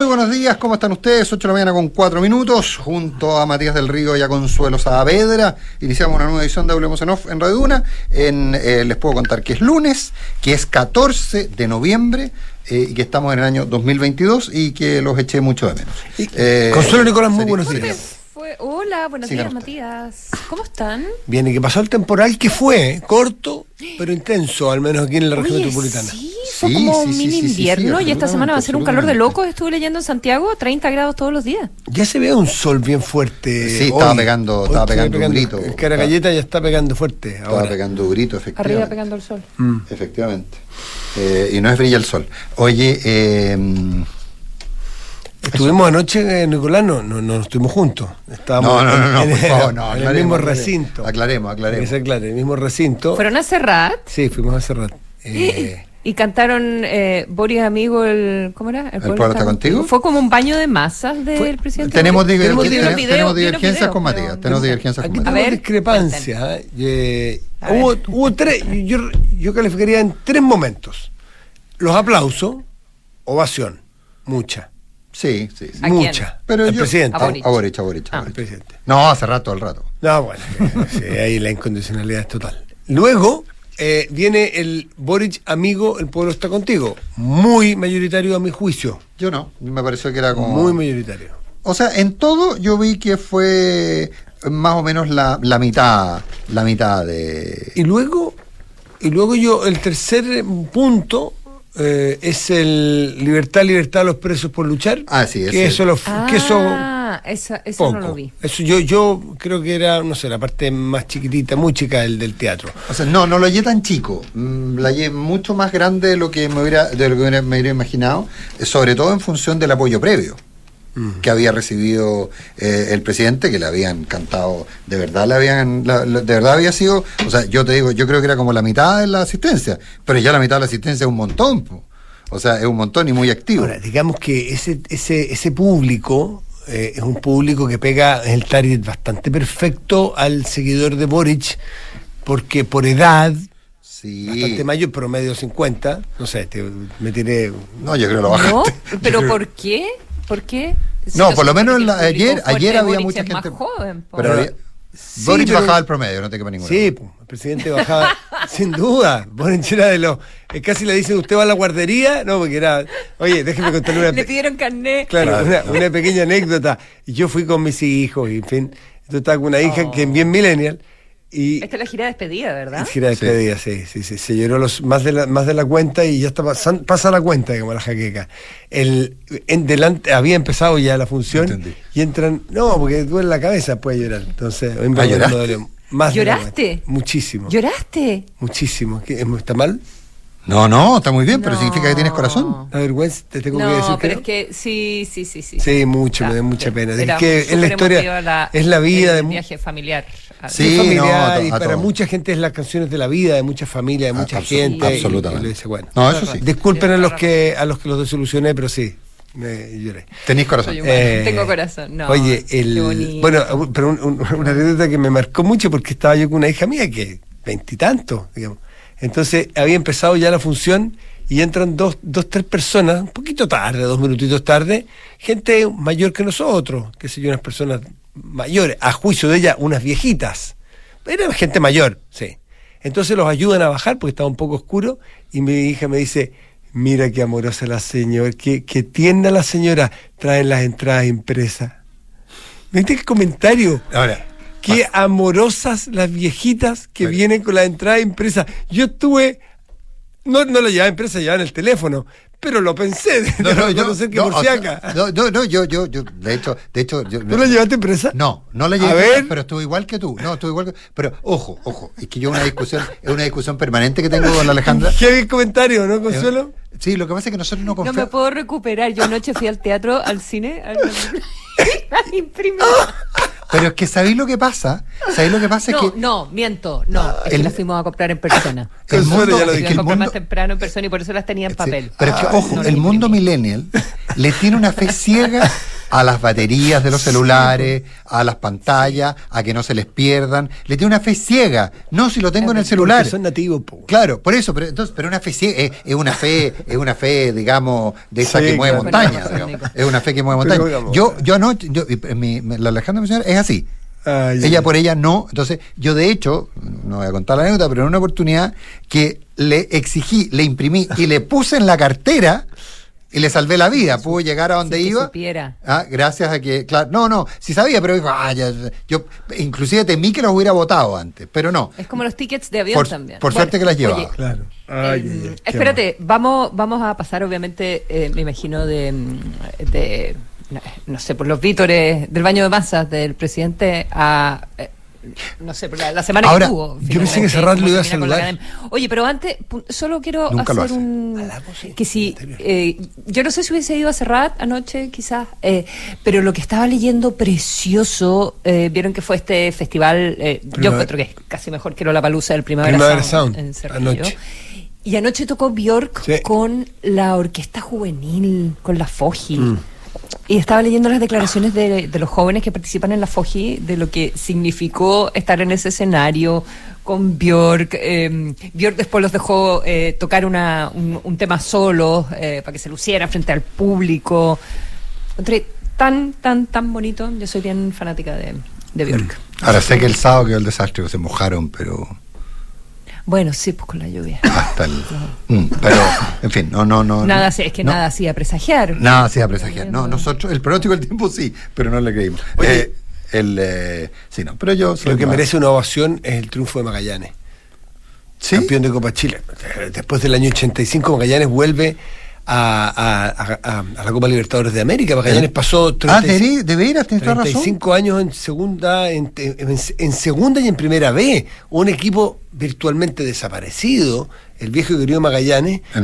Muy buenos días, ¿cómo están ustedes? 8 de la mañana con 4 minutos, junto a Matías del Río y a Consuelo Saavedra. Iniciamos una nueva edición de Hablemos en Off en Radio Duna. En, eh, les puedo contar que es lunes, que es 14 de noviembre eh, y que estamos en el año 2022 y que los eché mucho de menos. Eh, Consuelo Nicolás, muy buenos días. Hola, buenos Sigan días. Matías. ¿Cómo están? Bien, y que pasó el temporal que fue corto, pero intenso, al menos aquí en la región Oye, metropolitana. Sí, fue Sí, como sí, sí, mini sí, sí, sí, invierno y esta semana va a ser un calor de locos. Estuve leyendo en Santiago, 30 grados todos los días. Ya se ve un sol bien fuerte. Sí, estaba pegando- Hoy estaba ve pegando un grito. El cara galleta ya está pegando fuerte Estaba ahora. pegando grito, efectivamente. Arriba pegando el sol. Mm. Efectivamente. Eh, y no es brilla el sol. Oye, eh, Estuvimos anoche, eh, Nicolás, no, no, no estuvimos juntos. Estábamos no, no, no, no, en, por en- favor, no, en el mismo recinto. Aclaremos, aclaremos. Que se aclare, el mismo recinto. Fueron a Serrat Sí, fuimos a cerrar. Eh, y cantaron eh, Boris Amigo, el. ¿Cómo era? pueblo está contigo? Fue como un baño de masas del presidente. tenemos, divergencias con Matías. Tenemos divergencias Aquí con Matías. ver, discrepancia. ¿eh? Eh, A hubo, ver. hubo tres, yo, yo calificaría en tres momentos. Los aplausos, ovación, mucha, Sí, sí, sí. ¿A quién? mucha. Pero el yo- presidente. A Boric. A Boric, a Boric, a Ah. El Boric. presidente. No, hace rato, al rato. No, bueno, sí, ahí la incondicionalidad es total. Luego eh, viene el Boric amigo, el pueblo está contigo. Muy mayoritario a mi juicio. Yo no, me pareció que era como... Muy mayoritario. O sea, en todo yo vi que fue más o menos la, la mitad, la mitad de... Y luego, y luego yo, el tercer punto eh, es el libertad, libertad a los presos por luchar. Ah, sí, ese- que eso lo, que eso Ah, esa, eso poco. no lo vi. Eso yo, yo creo que era, no sé, la parte más chiquitita, muy chica del, del teatro. O sea, no, no lo hallé tan chico, mm, la hallé mucho más grande de lo que me hubiera, de lo que hubiera- me hubiera imaginado, eh, sobre todo en función del apoyo previo Mm. que había recibido eh, el presidente, que le habían cantado, de verdad le habían, la- la- de verdad había sido, o sea, yo te digo, yo creo que era como la mitad de la asistencia, pero ya la mitad de la asistencia es un montón, po. o sea, es un montón y muy activo. Ahora, digamos que ese, ese, ese público eh, es un público que pega el target bastante perfecto al seguidor de Boric, porque por edad, sí. bastante mayor, promedio 50, no sé, te- me tiré... No, yo creo que lo ¿No? bajaste. ¿Pero Yo creo- por qué? ¿Por qué? No, por lo menos la- ayer, ayer había Boric mucha es gente. más joven, po. Pero había- Sí, Boric pero- bajaba el promedio, no te quepa ninguna. Sí, pues, el presidente bajaba, sin duda. Boric era de los. eh, casi le dicen, ¿usted va a la guardería? No, porque era. Oye, déjeme contarle una. Le pidieron carnet. Claro, Claro, una, pequeña anécdota. Yo fui con mis hijos, y en fin. Yo estaba con una hija Oh. que es bien millennial. Y. Esta es la gira de despedida, ¿verdad? Gira de despedida, sí, sí, sí. Se lloró los, más, de la, más de la cuenta y ya está pasan- pasa la cuenta, como la jaqueca. El, en delante, había empezado ya la función Entendí. y entran. No, porque duele la cabeza, puede llorar. Entonces, hoy me Ah, ¿lloraste? dolió más de la ¿Lloraste? Muchísimo. ¿Lloraste? Muchísimo. ¿Qué, ¿Está mal? No, no, está muy bien, pero No. significa que tienes corazón. La vergüenza, te tengo que No, decir pero que es que sí, sí, sí, sí. Sí, mucho, me da mucha pena. Es que es la historia, es la vida el de viaje familiar. Sí, es familiar no, a y para todo. mucha gente es las canciones de la vida, de mucha familia, de Ah, mucha absolut- gente. y- absolutamente. y lo dice, bueno. No, eso sí. Disculpen a los que a los que los desilusioné, pero sí, me lloré. Tenés corazón. Eh, tengo corazón. No, oye, el, bueno, pero un- un- una anécdota que me marcó mucho porque estaba yo con una hija mía que veintitantos, digamos. Entonces había empezado ya la función y entran dos, dos, tres personas, un poquito tarde, dos minutitos tarde, gente mayor que nosotros, qué sé yo, unas personas mayores, a juicio de ella, unas viejitas. Era gente mayor, sí. Entonces los ayudan a bajar porque estaba un poco oscuro y mi hija me dice, mira qué amorosa la señora, qué, qué tierna la señora, traen las entradas impresas. ¿Viste qué comentario? Ahora, Qué amorosas las viejitas que vienen con la entrada impresa. Yo estuve, no, no lo llevaba impresa, llevaba en el teléfono, pero lo pensé, de no, no, yo, que no, acá. no, no, no, yo, yo, yo, de hecho, de hecho, yo, ¿Tú la llevaste impresa? No, no la A llevé, ver. pero estuve igual que tú. No, estuve igual que Pero ojo, ojo, es que yo una discusión, es una discusión permanente que tengo con la Alejandra. Qué comentario, ¿no, Consuelo? Sí, lo que pasa es que nosotros no no me confiamos. puedo recuperar. Yo anoche fui al teatro, al cine, al... a imprimir. Pero es que ¿sabéis lo que pasa? ¿Sabéis lo que pasa? No, es que no, miento, no, es que el- las fuimos a comprar en persona. el mundo, ya lo es Las que iba a el comprar mundo, más temprano en persona y por eso las tenía en Sí, papel. pero es que, Ah, ojo, no el mundo millennial le tiene una fe ciega a las baterías de los celulares, a las pantallas, a que no se les pierdan. Le tiene una fe ciega. No, si lo tengo en el celular. Son nativos, po. Claro, por eso, pero entonces, pero una fe ciega, es, es una fe, es una fe, digamos, de esa Sí, que mueve claro. digamos. Es una fe que mueve Pero, montañas. digamos, Yo, yo anoche, yo, y, mi- la Alejandra mencionó, es así. Ay, ella por ella no. Entonces, yo de hecho, no voy a contar la anécdota, pero en una oportunidad que le exigí, le imprimí y le puse en la cartera y le salvé la vida. Pudo llegar a donde Si que iba. supiera. Ah, gracias a que, claro, no, no, sí sabía, pero dijo, ah, ya, ya. yo inclusive temí que los hubiera votado antes, pero no. Es como los tickets de avión Por- también. por suerte que las llevaba. oye, Claro. eh, Ay, ay, ay, qué espérate, vamos, vamos a pasar obviamente, eh, me imagino, de, de, no sé, por los vítores del baño de masas del presidente a... eh, no sé, la, la semana Ahora, que tuvo. yo pensé que Serrat lo iba a saludar. Oye, pero antes, solo quiero Nunca hacer hace. un... Sí, Que si... eh, yo no sé si hubiese ido a Serrat anoche, quizás, eh, pero lo que estaba leyendo precioso, eh, vieron que fue este festival, eh, yo encuentro que es casi mejor que la palusa del Primavera, Primavera Sound, Sound, en Cerrillo. anoche. Y anoche tocó Bjork Sí. con la orquesta juvenil, con la Foji. Mm. Y estaba leyendo las declaraciones de, de los jóvenes que participan en la Foji, de lo que significó estar en ese escenario con Bjork. Eh, Bjork después los dejó eh, tocar una, un, un tema solo eh, para que se luciera frente al público. Encontré tan, tan, tan bonito. Yo soy bien fanática de, de Bjork. Ahora sé que el sábado quedó el desastre, que se mojaron, pero Bueno, sí, pues con la lluvia. hasta el. Mm, pero, en fin, no, no, no. Nada, es que no, nada hacía presagiar. Nada hacía presagiar. No, nosotros, el pronóstico del tiempo sí, pero no le creímos. Oye. Eh, el, eh, sí, no, pero yo soy Lo que más- merece una ovación es el triunfo de Magallanes. ¿Sí? campeón de Copa Chile. Después del año 85, Magallanes vuelve a, a- la Copa Libertadores de América. Magallanes pasó Ah, 35 de, de veras, tienes toda razón. 35 años en segunda, en, en- en segunda y en primera B. Un equipo virtualmente desaparecido, el viejo y querido Magallanes. El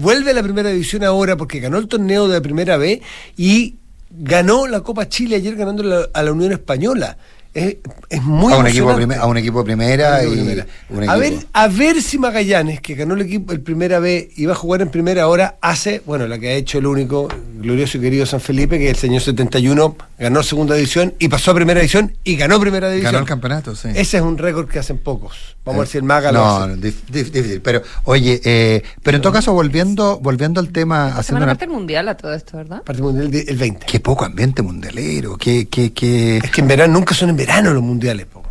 vuelve a la primera división ahora porque ganó el torneo de la primera B y ganó la Copa Chile ayer ganando la- a la Unión Española. Es, es muy a, un equipo prime- a un equipo de primera Equipo y primera. un a, equipo- ver, a ver si Magallanes, que ganó el equipo el primera B y va a jugar en primera ahora, hace, bueno, la que ha hecho el único glorioso y querido San Felipe, que el señor 71 ganó segunda división y pasó a primera división y ganó primera división. Ganó el campeonato, sí. Ese es un récord que hacen pocos. Vamos a ver si el Maga lo no, hace. no, dif- dif- difícil. Pero, oye, eh, pero en todo caso, volviendo, volviendo al tema, La haciendo semana una. parte del mundial a todo esto, ¿verdad? Parte mundial de- el 20. Qué poco ambiente mundialero, qué, qué, qué. Es que en verano nunca son en verano los mundiales. po.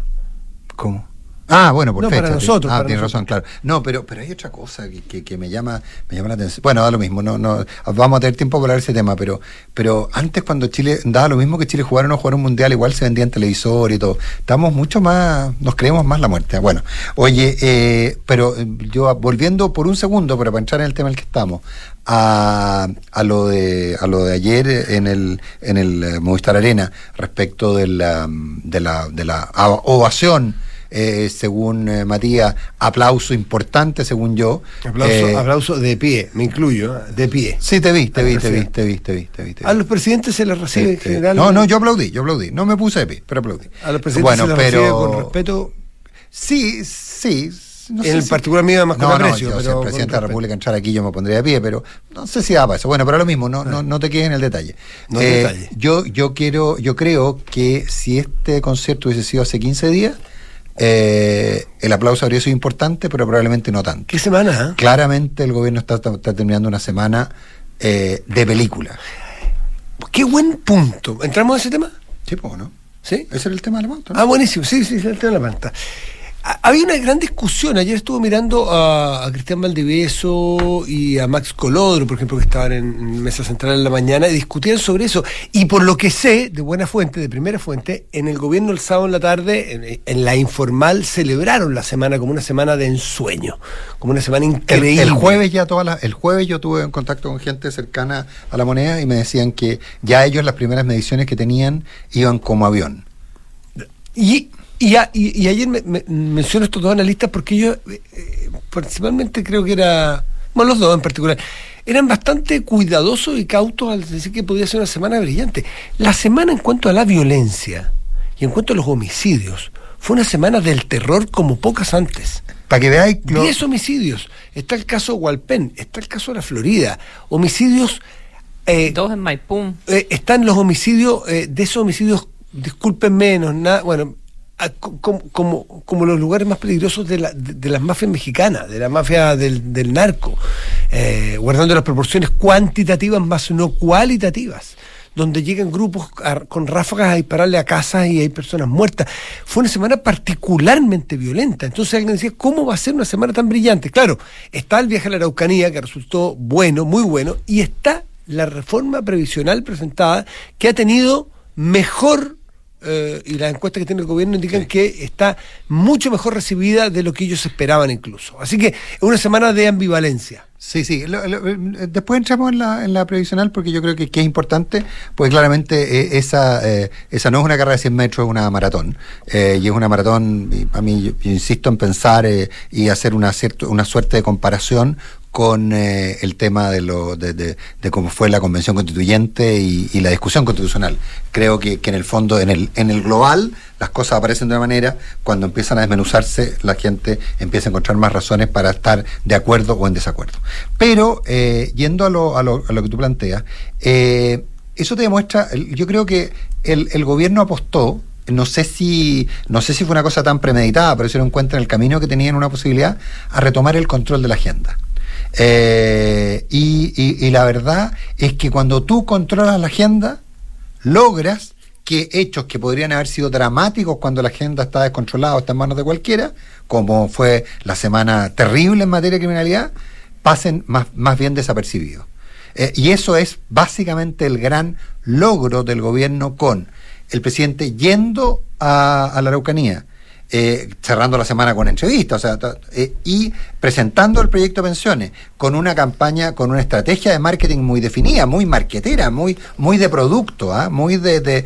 ¿Cómo? Ah, bueno, por No, fecha. para nosotros, Ah, para tienes nosotros. razón, claro. No, pero, pero hay otra cosa que, que, que me llama, me llama la atención. Bueno, da lo mismo, no, no, vamos a tener tiempo para hablar de ese tema, pero, pero antes cuando Chile, daba lo mismo que Chile jugara o no jugara un mundial, igual se vendía en televisor y todo. Estamos mucho más, nos creemos más la muerte. Bueno, oye, eh, pero eh, yo volviendo por un segundo, pero para entrar en el tema en el que estamos, a, a lo de a lo de ayer en el en el eh, Movistar Arena respecto de la de la, de la ovación eh, según eh, Matías aplauso importante según yo Aplauso, Eh, aplauso de pie, me incluyo, ¿eh? de pie. sí te vi te vi te vi te vi te vi te vi, te vi. A los presidentes se les recibe Sí, en sí. general. no no yo aplaudí yo aplaudí no me puse de pie pero aplaudí A los presidentes bueno se les pero recibe con respeto. sí sí no En sé el si- particular mío más con no, no, aprecio, si el presidente con de la. República entrara aquí yo me pondría de pie, pero no sé si da para eso. Bueno, pero lo mismo, no, no, no te quedes en el detalle. Eh, No en detalle. Yo, yo quiero, yo creo que si este concierto hubiese sido hace 15 días, eh, el aplauso habría sido importante, pero probablemente no tanto. ¿Qué semana? eh? Claramente el gobierno está, está terminando una semana eh, de película. Qué buen punto. ¿Entramos a ese tema? Sí, pues, ¿no? ¿Sí? Ese era el tema de la pauta. ¿no? Ah, buenísimo. Sí, sí, sí, el tema de la panta. Ha- Había una gran discusión. Ayer estuve mirando a, a Cristian Valdivieso y a Max Colodro, por ejemplo, que estaban en, Mesa Central en la mañana y discutían sobre eso. Y por lo que sé, de buena fuente, de primera fuente, en el gobierno el sábado en la tarde, en, en la informal, celebraron la semana como una semana de ensueño, como una semana El, increíble. el jueves ya todas las- el jueves yo tuve en contacto con gente cercana a la moneda y me decían que ya ellos las primeras mediciones que tenían iban como avión. Y, y, a- y- y ayer me, me- menciono estos dos analistas porque ellos, eh, eh, principalmente creo que era, bueno, los dos en particular, eran bastante cuidadosos y cautos al decir que podía ser una semana brillante. La semana en cuanto a la violencia y en cuanto a los homicidios, fue una semana del terror como pocas antes. Para que veáis lo- Diez homicidios. Está el caso Hualpén, está el caso de la Florida. Homicidios Eh, Dos en Maipú. eh, están los homicidios, eh, de esos homicidios, disculpen menos, nada, bueno, como, como, los lugares más peligrosos de, la, de, las mafias mexicanas, de la mafia del, del narco, eh, guardando las proporciones cuantitativas más no cualitativas donde llegan grupos con ráfagas a dispararle a casas y hay personas muertas. Fue una semana particularmente violenta. Entonces alguien decía, ¿cómo va a ser una semana tan brillante? Claro, está el viaje a la Araucanía, que resultó bueno, muy bueno, y está la reforma previsional presentada, que ha tenido mejor, eh, y las encuestas que tiene el gobierno indican que está mucho mejor recibida de lo que ellos esperaban incluso. Así que es una semana de ambivalencia. Sí, sí. Lo- lo- eh, después entramos en la, en la previsional porque yo creo que, que es importante, pues claramente eh, esa, eh, esa no es una carrera de 100 metros, es una maratón. Eh, y es una maratón, a mí yo, yo insisto en pensar y hacer una, cierto, una suerte de comparación con eh, el tema de, lo, de, cómo fue la convención constituyente y, la discusión constitucional. Creo que, en el fondo, en el, en el global, las cosas aparecen de una manera, cuando empiezan a desmenuzarse, la gente empieza a encontrar más razones para estar de acuerdo o en desacuerdo. Pero, eh, yendo a lo, a, lo, a lo que tú planteas, eh, eso te demuestra, yo creo que el, el gobierno apostó, no sé si no sé si fue una cosa tan premeditada, pero se dieron cuenta en el camino que tenían una posibilidad a retomar el control de la agenda. Eh, y, y- la verdad es que cuando tú controlas la agenda, logras que hechos que podrían haber sido dramáticos cuando la agenda está descontrolada o está en manos de cualquiera, como fue la semana terrible en materia de criminalidad, pasen más, más bien desapercibidos. Eh, y eso es básicamente el gran logro del gobierno con el presidente yendo a, la Araucanía, eh, cerrando la semana con entrevistas, o sea, y presentando el proyecto pensiones con una campaña, con una estrategia de marketing muy definida, muy marquetera, muy, muy de producto, ¿ah? muy de, de,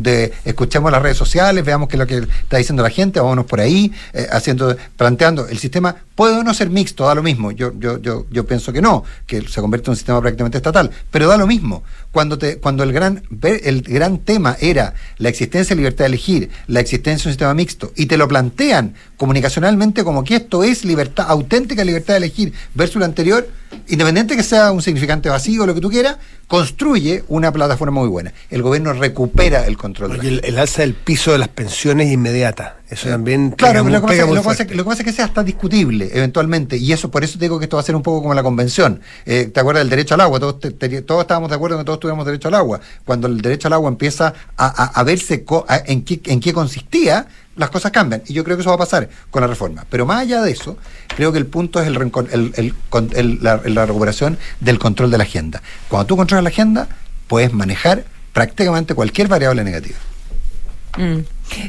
de- escuchemos las redes sociales, veamos qué es lo que está diciendo la gente, vámonos por ahí, eh, haciendo, planteando, el sistema. Puede o no ser mixto, da lo mismo, yo, yo, yo, yo pienso que no, que se convierte en un sistema prácticamente estatal, pero da lo mismo, cuando te, cuando el gran, el gran tema era la existencia de libertad de elegir, la existencia de un sistema mixto, y te lo plantean comunicacionalmente como que esto es libertad, auténtica libertad de elegir versus lo anterior, independiente que sea un significante vacío o lo que tú quieras, construye una plataforma muy buena. El gobierno recupera el control. de la Oye, el, el alza del piso de las pensiones inmediata. Eso también Claro, pega lo que, muy- pasa, lo, que pasa, lo que pasa es que sea hasta discutible eventualmente, y eso por eso te digo que esto va a ser un poco como la convención. Eh, ¿Te acuerdas del derecho al agua? Todos, te- te- todos estábamos de acuerdo en que todos tuviéramos derecho al agua. Cuando el derecho al agua empieza a, a- a verse co- a- en, qué, en qué consistía, las cosas cambian. Y yo creo que eso va a pasar con la reforma. Pero más allá de eso, creo que el punto es el- la, la recuperación del control de la agenda. Cuando tú controlas la agenda, puedes manejar prácticamente cualquier variable negativa. Mm.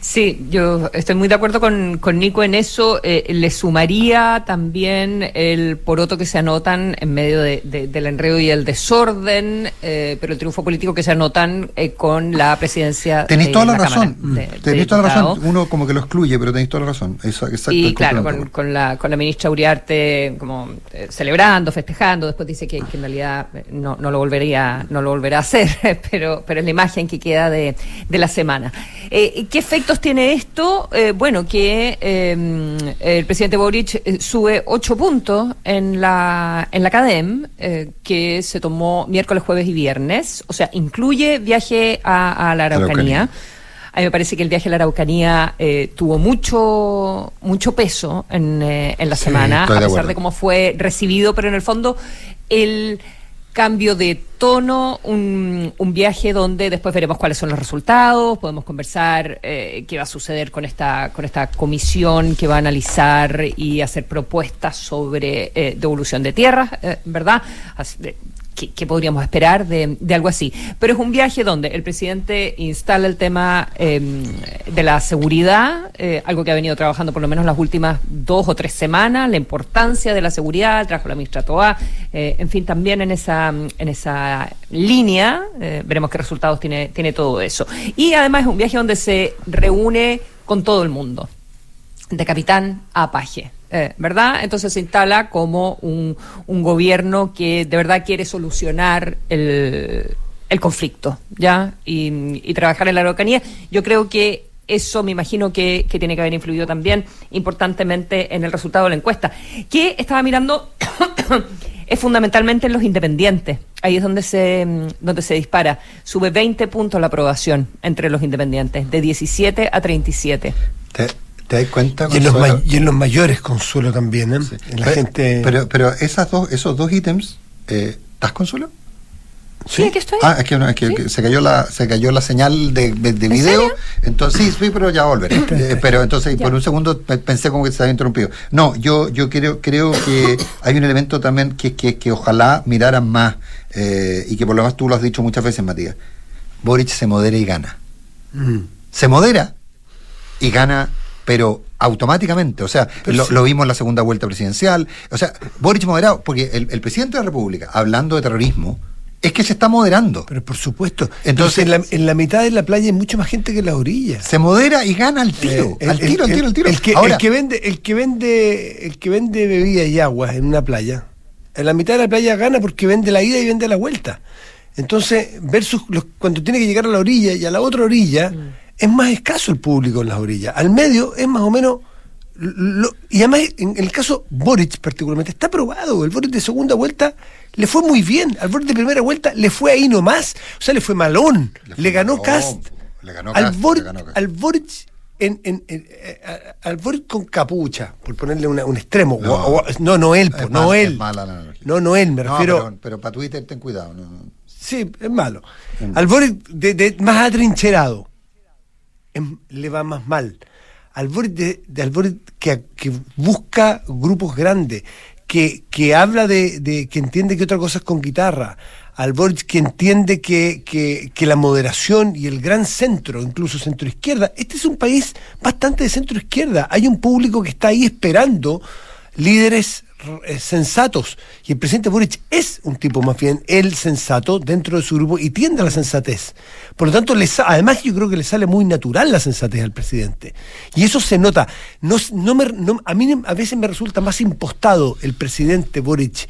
Sí, yo estoy muy de acuerdo con, con Nico en eso. Eh, le sumaría también el poroto que se anotan en medio de- de- del enredo y el desorden, eh, pero el triunfo político que se anotan eh, con la presidencia. Tenéis toda la, Cámara razón. de- de tenéis toda la razón. Uno como que lo excluye, pero tenéis toda la razón. Eso, exacto, Y claro, con, la, con la ministra Uriarte como eh, celebrando, festejando, después dice que, que en realidad no, no lo volvería, no lo volverá a hacer, pero, pero es la imagen que queda de, de la semana. ¿Qué efectos tiene esto? Eh, bueno, que eh, el presidente Boric eh, sube ocho puntos en la, en la CADEM, eh, que se tomó miércoles, jueves y viernes, o sea, incluye viaje a, a la Araucanía. Araucanía. A mí me parece que el viaje a la Araucanía eh, tuvo mucho mucho peso en, eh, en la semana, a pesar de cómo fue recibido, pero en el fondo el cambio de tono, un, un viaje donde después veremos cuáles son los resultados, podemos conversar eh, qué va a suceder con esta, con esta comisión que va a analizar y hacer propuestas sobre eh, devolución de tierras, eh, ¿verdad? ¿Qué, podríamos esperar de, de algo así? Pero es un viaje donde el presidente instala el tema eh, de la seguridad, eh, algo que ha venido trabajando por lo menos las últimas dos o tres semanas, la importancia de la seguridad, trajo la ministra Toa, eh, en fin, también en esa, en esa línea, eh, veremos qué resultados tiene, tiene todo eso. Y además es un viaje donde se reúne con todo el mundo de capitán a paje. Eh, ¿Verdad? Entonces se instala como un, un gobierno que de verdad quiere solucionar el, el conflicto, ¿ya? Y, trabajar en la Araucanía. Yo creo que eso me imagino que, que tiene que haber influido también importantemente en el resultado de la encuesta. Que estaba mirando es fundamentalmente en los independientes. Ahí es donde se, mm, donde se dispara. Sube 20 puntos la aprobación entre los independientes, de 17 a 37. ¿Te, te das cuenta? Y en, los Consuelo? may- y en los mayores, Consuelo, también. ¿eh? En la Pe- gente... Pero, pero esas dos, esos dos ítems, eh, ¿estás consuelo? Sí, aquí estoy. Ah, es que, no, es que Sí. que se cayó la se cayó la señal de, de- de video. serio? Entonces sí, sí, pero ya volveré. Eh, pero entonces Ya. por un segundo pe- pensé como que se había interrumpido. No, yo yo creo creo que hay un elemento también que, que, que ojalá miraran más eh, y que por lo menos tú lo has dicho muchas veces, Matías. Boric se modera y gana. Mm. Se modera y gana, pero automáticamente. O sea, lo, sí. lo vimos en la segunda vuelta presidencial. O sea, Boric moderado, porque el, el presidente de la República, hablando de terrorismo, es que se está moderando. Pero por supuesto. Entonces- en la, en la mitad de la playa hay mucha más gente que en la orilla. se modera y gana al tiro, Eh, al tiro, al tiro, al tiro. El que, Ahora, el que vende, el que vende, el que vende bebidas y aguas en una playa, en la mitad de la playa gana porque vende la ida y vende la vuelta. Entonces, versus los- cuando tiene que llegar a la orilla y a la otra orilla, es más escaso el público en las orillas. Al medio es más o menos lo- y además, en el caso Boric particularmente, está probado. El Boric de segunda vuelta le fue muy bien. Al Boric de primera vuelta le fue ahí nomás. O sea, le fue malón. Le ganó malón, Cast. le ganó al, Kast, le ganó al Boric en, en- en- eh, al Boric con capucha, por ponerle una- un extremo. No. O- o- no, no él, po, Es no mal- él. mala. No, no él, me no, refiero. pero, pero para Twitter ten cuidado. no, no. Sí, es malo. Al Boric de, de- más atrincherado le va más mal. Al Boric, de, de- que, busca grupos grandes, que, que habla de, que entiende que otra cosa es con guitarra. Al Boric que entiende que, que, que la moderación y el gran centro, incluso centro izquierda, este es un país bastante de centro izquierda. Hay un público que está ahí esperando líderes sensatos. Y el presidente Boric es un tipo más bien el sensato dentro de su grupo y tiende a la sensatez. Por lo tanto, además yo creo que le sale muy natural la sensatez al presidente. Y eso se nota. No, no me- no- a mí a veces me resulta más impostado el presidente Boric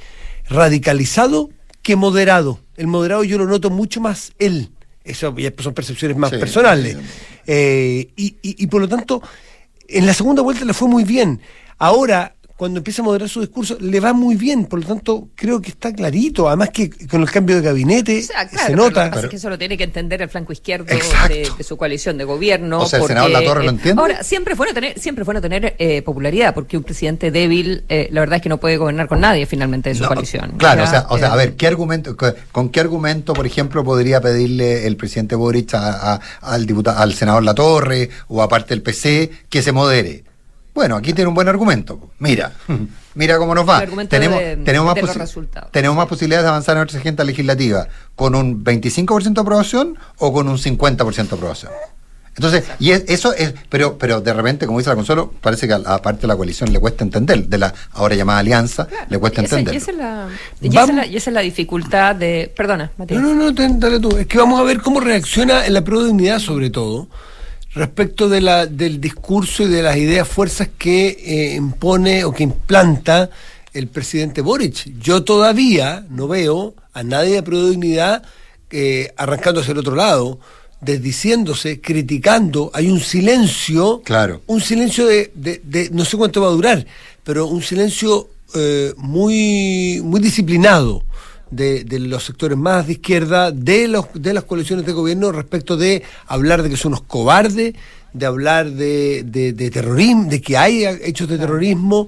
radicalizado que moderado. El moderado yo lo noto mucho más él. Eso ya son percepciones más Sí, personales. sí. Eh, y, y- y por lo tanto, en la segunda vuelta le fue muy bien. Ahora, cuando empieza a moderar su discurso, le va muy bien. Por lo tanto, creo que está clarito. Además que con el cambio de gabinete O sea, claro, se pero Lo que nota. pasa es que eso lo tiene que entender el flanco izquierdo de, de su coalición de gobierno. O sea, el senador Latorre lo eh, entiende. Ahora, siempre es bueno tener, siempre es bueno tener eh, popularidad, porque un presidente débil, eh, la verdad es que no puede gobernar con nadie finalmente de su No, coalición. Claro, o sea, o sea, eh, a ver, ¿qué argumento, co- con qué argumento, por ejemplo, podría pedirle el presidente Boric a- a- al diputado, al senador Latorre o aparte el PC que se modere? Bueno, aquí tiene un buen argumento. Mira, mira cómo nos va. Tenemos, de- tenemos, más de los posi- resultados. tenemos más posibilidades de avanzar en nuestra agenda legislativa con un 25% de aprobación o con un 50% de aprobación. Entonces, y es- eso es, pero, pero de repente, como dice la Consuelo, parece que a, a parte de la coalición le cuesta entender, de la ahora llamada alianza, le cuesta entender. Y esa, es la, y esa es la- y esa es la dificultad de. Perdona, Matías. No, no, no, ten- dale tú. Es que vamos a ver cómo reacciona en la prueba de unidad, sobre todo, respecto de la, del discurso y de las ideas fuerzas que eh, impone o que implanta el presidente Boric. Yo todavía no veo a nadie de unidad eh, arrancando hacia el otro lado, desdiciéndose, criticando. Hay un silencio, Claro. un silencio de, de- de- no sé cuánto va a durar, pero un silencio eh, muy, muy disciplinado de, de los sectores más de izquierda, de, los, de las coaliciones de gobierno respecto de hablar de que son unos cobardes, de hablar de, de, de terrorismo, de que hay hechos de terrorismo.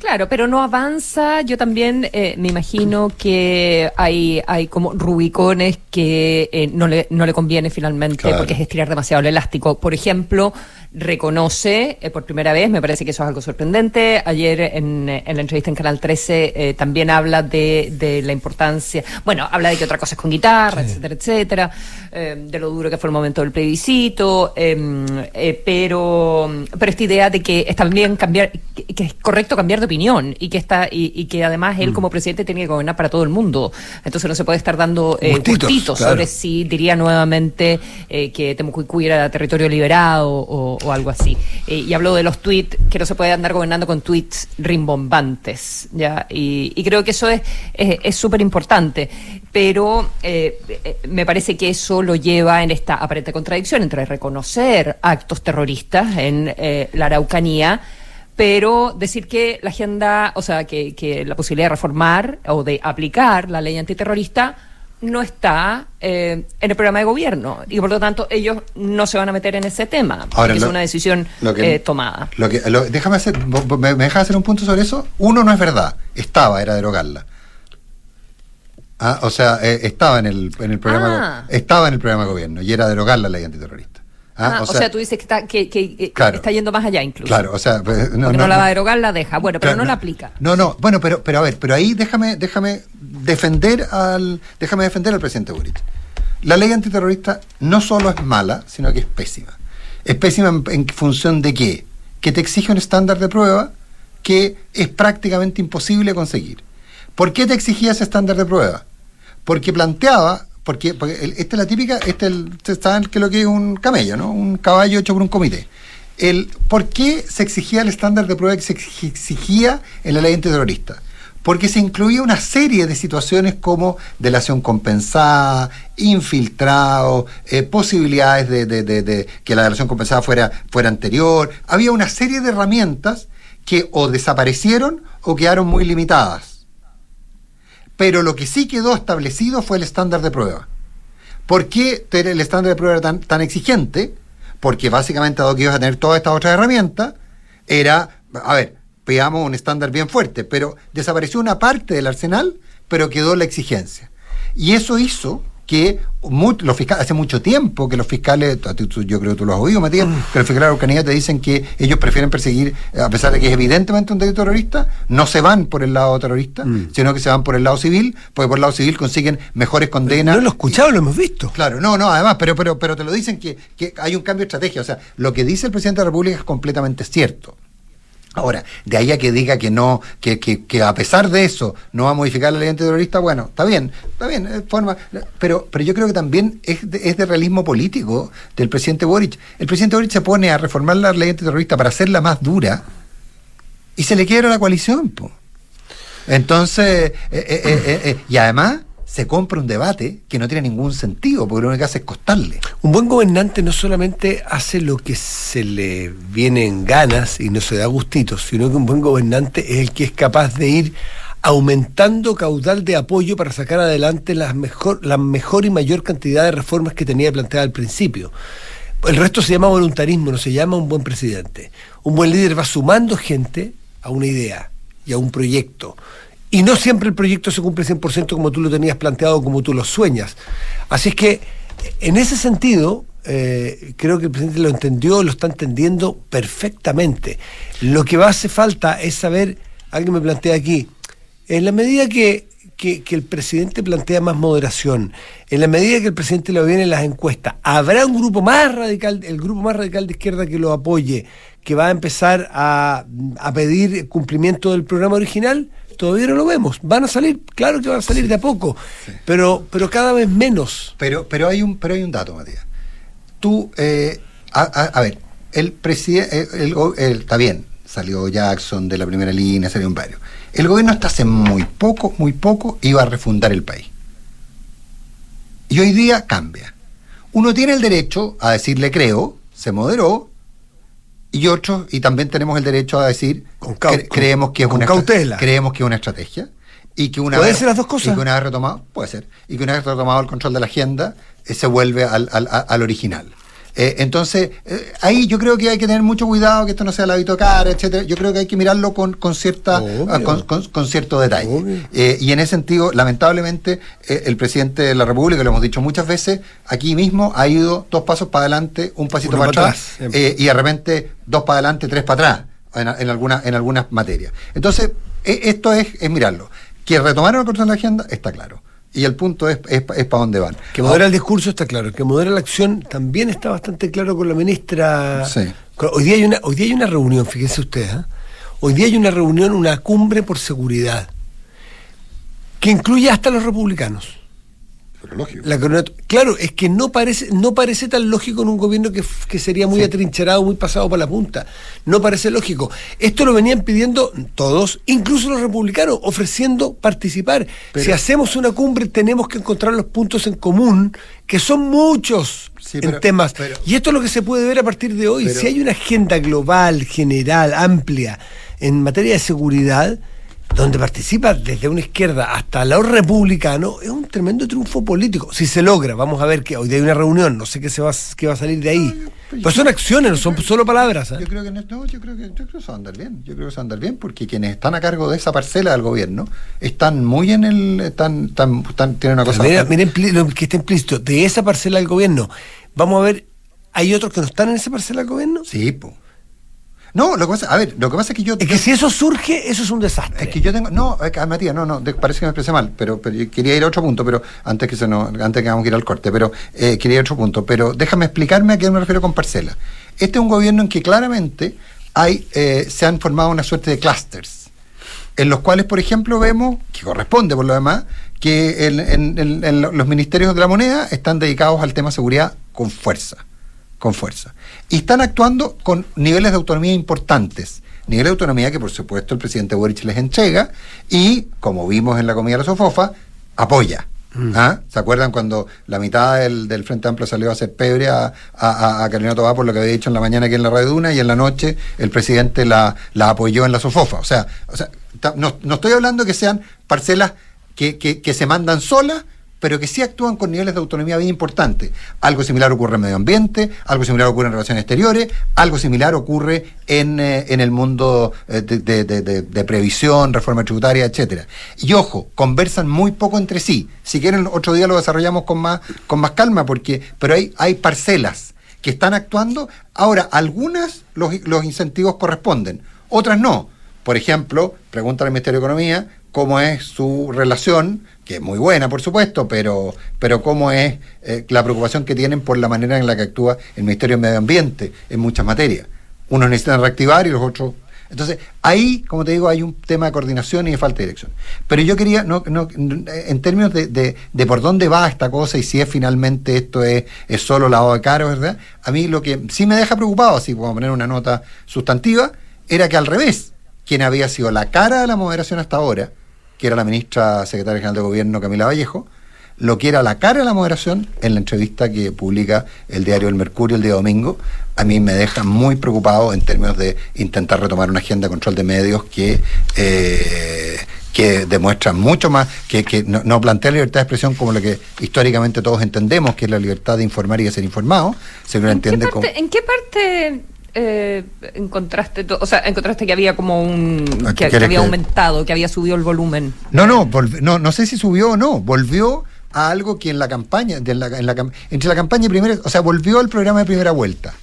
Claro, pero no avanza. Yo también eh, me imagino que hay, hay como rubicones que eh, no, le, no le conviene finalmente Claro. porque es estirar demasiado el elástico. Por ejemplo, reconoce eh, por primera vez, me parece que eso es algo sorprendente. Ayer en, en la entrevista en Canal 13 eh, también habla de, de la importancia, bueno, habla de que otra cosa es con guitarra, etcétera, etcétera, eh, de lo duro que fue el momento del plebiscito, eh, pero, pero esta idea de que está bien cambiar, que, que es correcto cambiar de opinión y que está y, y que además él como presidente tiene que gobernar para todo el mundo. Entonces no se puede estar dando eh, claro. sobre si diría nuevamente eh, que Temucuicuy era territorio liberado o, o algo así. Eh, y habló de los tweets, que no se puede andar gobernando con tweets rimbombantes, ¿ya? Y, creo que eso es es es súper importante. Pero eh, eh, me parece que eso lo lleva en esta aparente contradicción entre reconocer actos terroristas en eh, la Araucanía, pero decir que la agenda, o sea, que, que la posibilidad de reformar o de aplicar la ley antiterrorista no está eh, en el programa de gobierno y por lo tanto ellos no se van a meter en ese tema Ahora, lo- es una decisión lo que- eh, tomada. Lo que, lo- déjame hacer, me, me dejas hacer un punto sobre eso. Uno no es verdad, estaba, era derogarla. Ah, o sea, eh, estaba en el, en el programa, Ah. estaba en el programa de gobierno y era derogar la ley antiterrorista. Ah, Ah, o, sea, tú dices que está, que, que, eh, Claro. está yendo más allá incluso. claro, o sea, pues, Porque no, la va a derogar, la deja. Bueno, pero Claro, no, la aplica. No, no, bueno, pero, pero a ver, pero ahí déjame, déjame defender al, déjame defender al presidente Boric. La ley antiterrorista no solo es mala, sino que es pésima. Es pésima en, en función de qué? Que te exige un estándar de prueba que es prácticamente imposible conseguir. ¿Por qué te exigía ese estándar de prueba? Porque planteaba, porque, porque el- esta es la típica, este es el, que lo que es un camello, ¿no? Un caballo hecho por un comité. El, ¿Por qué se exigía el estándar de prueba que se exi- exigía en la ley antiterrorista? Porque se incluía una serie de situaciones como delación compensada, infiltrado, eh, posibilidades de, de- de- de que la delación compensada fuera, fuera anterior. Había una serie de herramientas que o desaparecieron o quedaron muy limitadas. Pero lo que sí quedó establecido fue el estándar de prueba. ¿Por qué el estándar de prueba era tan, tan exigente? Porque básicamente, dado que ibas a tener todas estas otras herramientas, era, a ver, pegamos un estándar bien fuerte, pero desapareció una parte del arsenal, pero quedó la exigencia. Y eso hizo que mu- los fiscales, hace mucho tiempo que los fiscales, yo creo que tú lo has oído, Matías, que los fiscales de Araucanía te dicen que ellos prefieren perseguir, a pesar de que es evidentemente un delito terrorista, no se van por el lado terrorista, sino que se van por el lado civil, porque por el lado civil consiguen mejores condenas. No lo he escuchado, lo hemos visto. Claro, no, no, además, pero, pero, pero te lo dicen que, que hay un cambio de estrategia. O sea, lo que dice el presidente de la República es completamente cierto. Ahora, de ahí a que diga que no, que, que, a pesar de eso no va a modificar la ley antiterrorista, bueno, está bien, está bien, forma, pero, pero yo creo que también es de, es de realismo político del presidente Boric. El presidente Boric se pone a reformar la ley antiterrorista para hacerla más dura y se le quiebra la coalición. po. Entonces, eh, eh, eh, y además se compra un debate que no tiene ningún sentido, porque lo único que hace es costarle. Un buen gobernante no solamente hace lo que se le viene en ganas y no se da gustitos, sino que un buen gobernante es el que es capaz de ir aumentando caudal de apoyo para sacar adelante la mejor, la mejor y mayor cantidad de reformas que tenía planteada al principio. El resto se llama voluntarismo, no se llama un buen presidente. Un buen líder va sumando gente a una idea y a un proyecto. Y no siempre el proyecto se cumple 100% como tú lo tenías planteado, como tú lo sueñas. Así es que, en ese sentido, eh, creo que el presidente lo entendió, lo está entendiendo perfectamente. Lo que va a hacer falta es saber, alguien me plantea aquí, en la medida que, que, que el presidente plantea más moderación, en la medida que el presidente lo viene en las encuestas, ¿habrá un grupo más radical, el grupo más radical de izquierda que lo apoye, que va a empezar a, a pedir cumplimiento del programa original? Todavía no lo vemos. Van a salir, claro que van a salir de a poco, pero, pero cada vez menos. Pero, pero hay un, pero hay un dato, Matías. Tú, eh, a, a- a ver, el presidente, el- está bien, salió Jackson de la primera línea, salió un varios. El gobierno hasta hace muy poco, muy poco, iba a refundar el país. Y hoy día cambia. Uno tiene el derecho a decirle creo, se moderó, y otros, y también tenemos el derecho a decir Con cre- creemos que es con una cautela. creemos que es una estrategia y que una ¿Puede vez, ser las dos cosas? y que una vez retomado puede ser y que una vez retomado el control de la agenda eh, se vuelve al, al- al original Eh, entonces eh, ahí yo creo que hay que tener mucho cuidado que esto no sea la cara etcétera yo creo que hay que mirarlo con, con cierta ah, con, con- con cierto detalle. Eh, y en ese sentido lamentablemente eh, el presidente de la república lo hemos dicho muchas veces aquí mismo ha ido dos pasos para adelante un pasito para para atrás y de repente dos para adelante, tres para atrás en, en, alguna- en algunas materias. Entonces, esto es, es mirarlo. Que retomaron el control de la agenda, está claro. Y el punto es, es, para dónde van. Que modera el discurso está claro, que modera la acción también está bastante claro con la ministra. Sí. Hoy día hay una, hoy día hay una reunión, fíjense ustedes, ¿ah? hoy día hay una reunión, una cumbre por seguridad, que incluye hasta los republicanos. Pero lógico. La corona- claro, es que no parece, no parece tan lógico en un gobierno que, que sería muy atrincherado, muy pasado por la punta. No parece lógico. Esto lo venían pidiendo todos, incluso los republicanos, ofreciendo participar. Pero- si hacemos una cumbre, tenemos que encontrar los puntos en común, que son muchos Sí, en temas. pero- y esto es lo que se puede ver a partir de hoy. Si hay una agenda global, general, amplia, en materia de seguridad, donde participa desde una izquierda hasta el lado republicano, es un tremendo triunfo político. Si se logra, vamos a ver que hoy hay una reunión, no sé qué, se va, qué va a salir de ahí. Pues son acciones, no son solo palabras. ¿eh? Yo creo que no, yo creo que yo creo que eso va a andar bien. Yo creo que eso va a andar bien porque quienes están a cargo de esa parcela del gobierno están muy en el están, están, están- tienen una cosa mira, impli- lo que está implícito, de esa parcela del gobierno, vamos a ver, ¿hay otros que no están en esa parcela del gobierno? Sí, po. No, lo que pasa, a ver, lo que pasa es que yo Es que si eso surge, eso es un desastre. Es que yo tengo. No, es que, ah, Matías, no, no, parece que me expresé mal, pero, pero quería ir a otro punto, pero antes que se nos, antes que vamos a ir al corte, pero eh, quería ir a otro punto. Pero déjame explicarme a qué me refiero con parcela. Este es un gobierno en que claramente hay, eh, se han formado una suerte de clusters, en los cuales, por ejemplo, vemos, que corresponde por lo demás, que en, en- en- en los ministerios de la moneda están dedicados al tema seguridad con fuerza con fuerza. Y están actuando con niveles de autonomía importantes. Niveles de autonomía que, por supuesto, el presidente Boric les entrega y, como vimos en la comida de la Sofofa, apoya. ¿Ah? ¿Se acuerdan cuando la mitad del, del Frente Amplio salió a hacer pebre a, a, a- Carolina Tobar por lo que había dicho en la mañana aquí en la Radio Duna y en la noche el presidente la, la apoyó en la Sofofa? O sea, o sea no, no estoy hablando que sean parcelas que, que- que se mandan solas, pero que sí actúan con niveles de autonomía bien importantes. Algo similar ocurre en medio ambiente, algo similar ocurre en relaciones exteriores, algo similar ocurre en, eh, en el mundo eh, de, de- previsión, reforma tributaria, etcétera. Y ojo, conversan muy poco entre sí. Si quieren, otro día lo desarrollamos con más, con más calma, porque, pero hay, hay parcelas que están actuando. Ahora, algunas los, los incentivos corresponden, otras no. Por ejemplo, pregunta al Ministerio de Economía cómo es su relación, que es muy buena, por supuesto, pero, pero cómo es eh, la preocupación que tienen por la manera en la que actúa el Ministerio de Medio Ambiente en muchas materias. Unos necesitan reactivar y los otros... Entonces, ahí, como te digo, hay un tema de coordinación y de falta de dirección. Pero yo quería, no, no, en términos de, de, de por dónde va esta cosa y si es finalmente esto es, es solo lavado de caro, ¿verdad? A mí lo que sí me deja preocupado, así como poner una nota sustantiva, era que al revés, quien había sido la cara de la moderación hasta ahora, que era la ministra secretaria general de gobierno Camila Vallejo, lo que era la cara de la moderación en la entrevista que publica el diario El Mercurio el día domingo, a mí me deja muy preocupado en términos de intentar retomar una agenda de control de medios que, eh, que demuestra mucho más, que, que no, no plantea la libertad de expresión como lo que históricamente todos entendemos, que es la libertad de informar y de ser informado, se lo ¿En qué entiende parte, como... ¿en qué parte, eh, encontraste, o sea, encontraste que había como un, Ah, que, que ¿quieres había que- aumentado, que había subido el volumen? No, no, no, no sé si subió o no, volvió a algo que en la campaña, de la- en la entre la campaña y primera, o sea, volvió al programa de primera vuelta.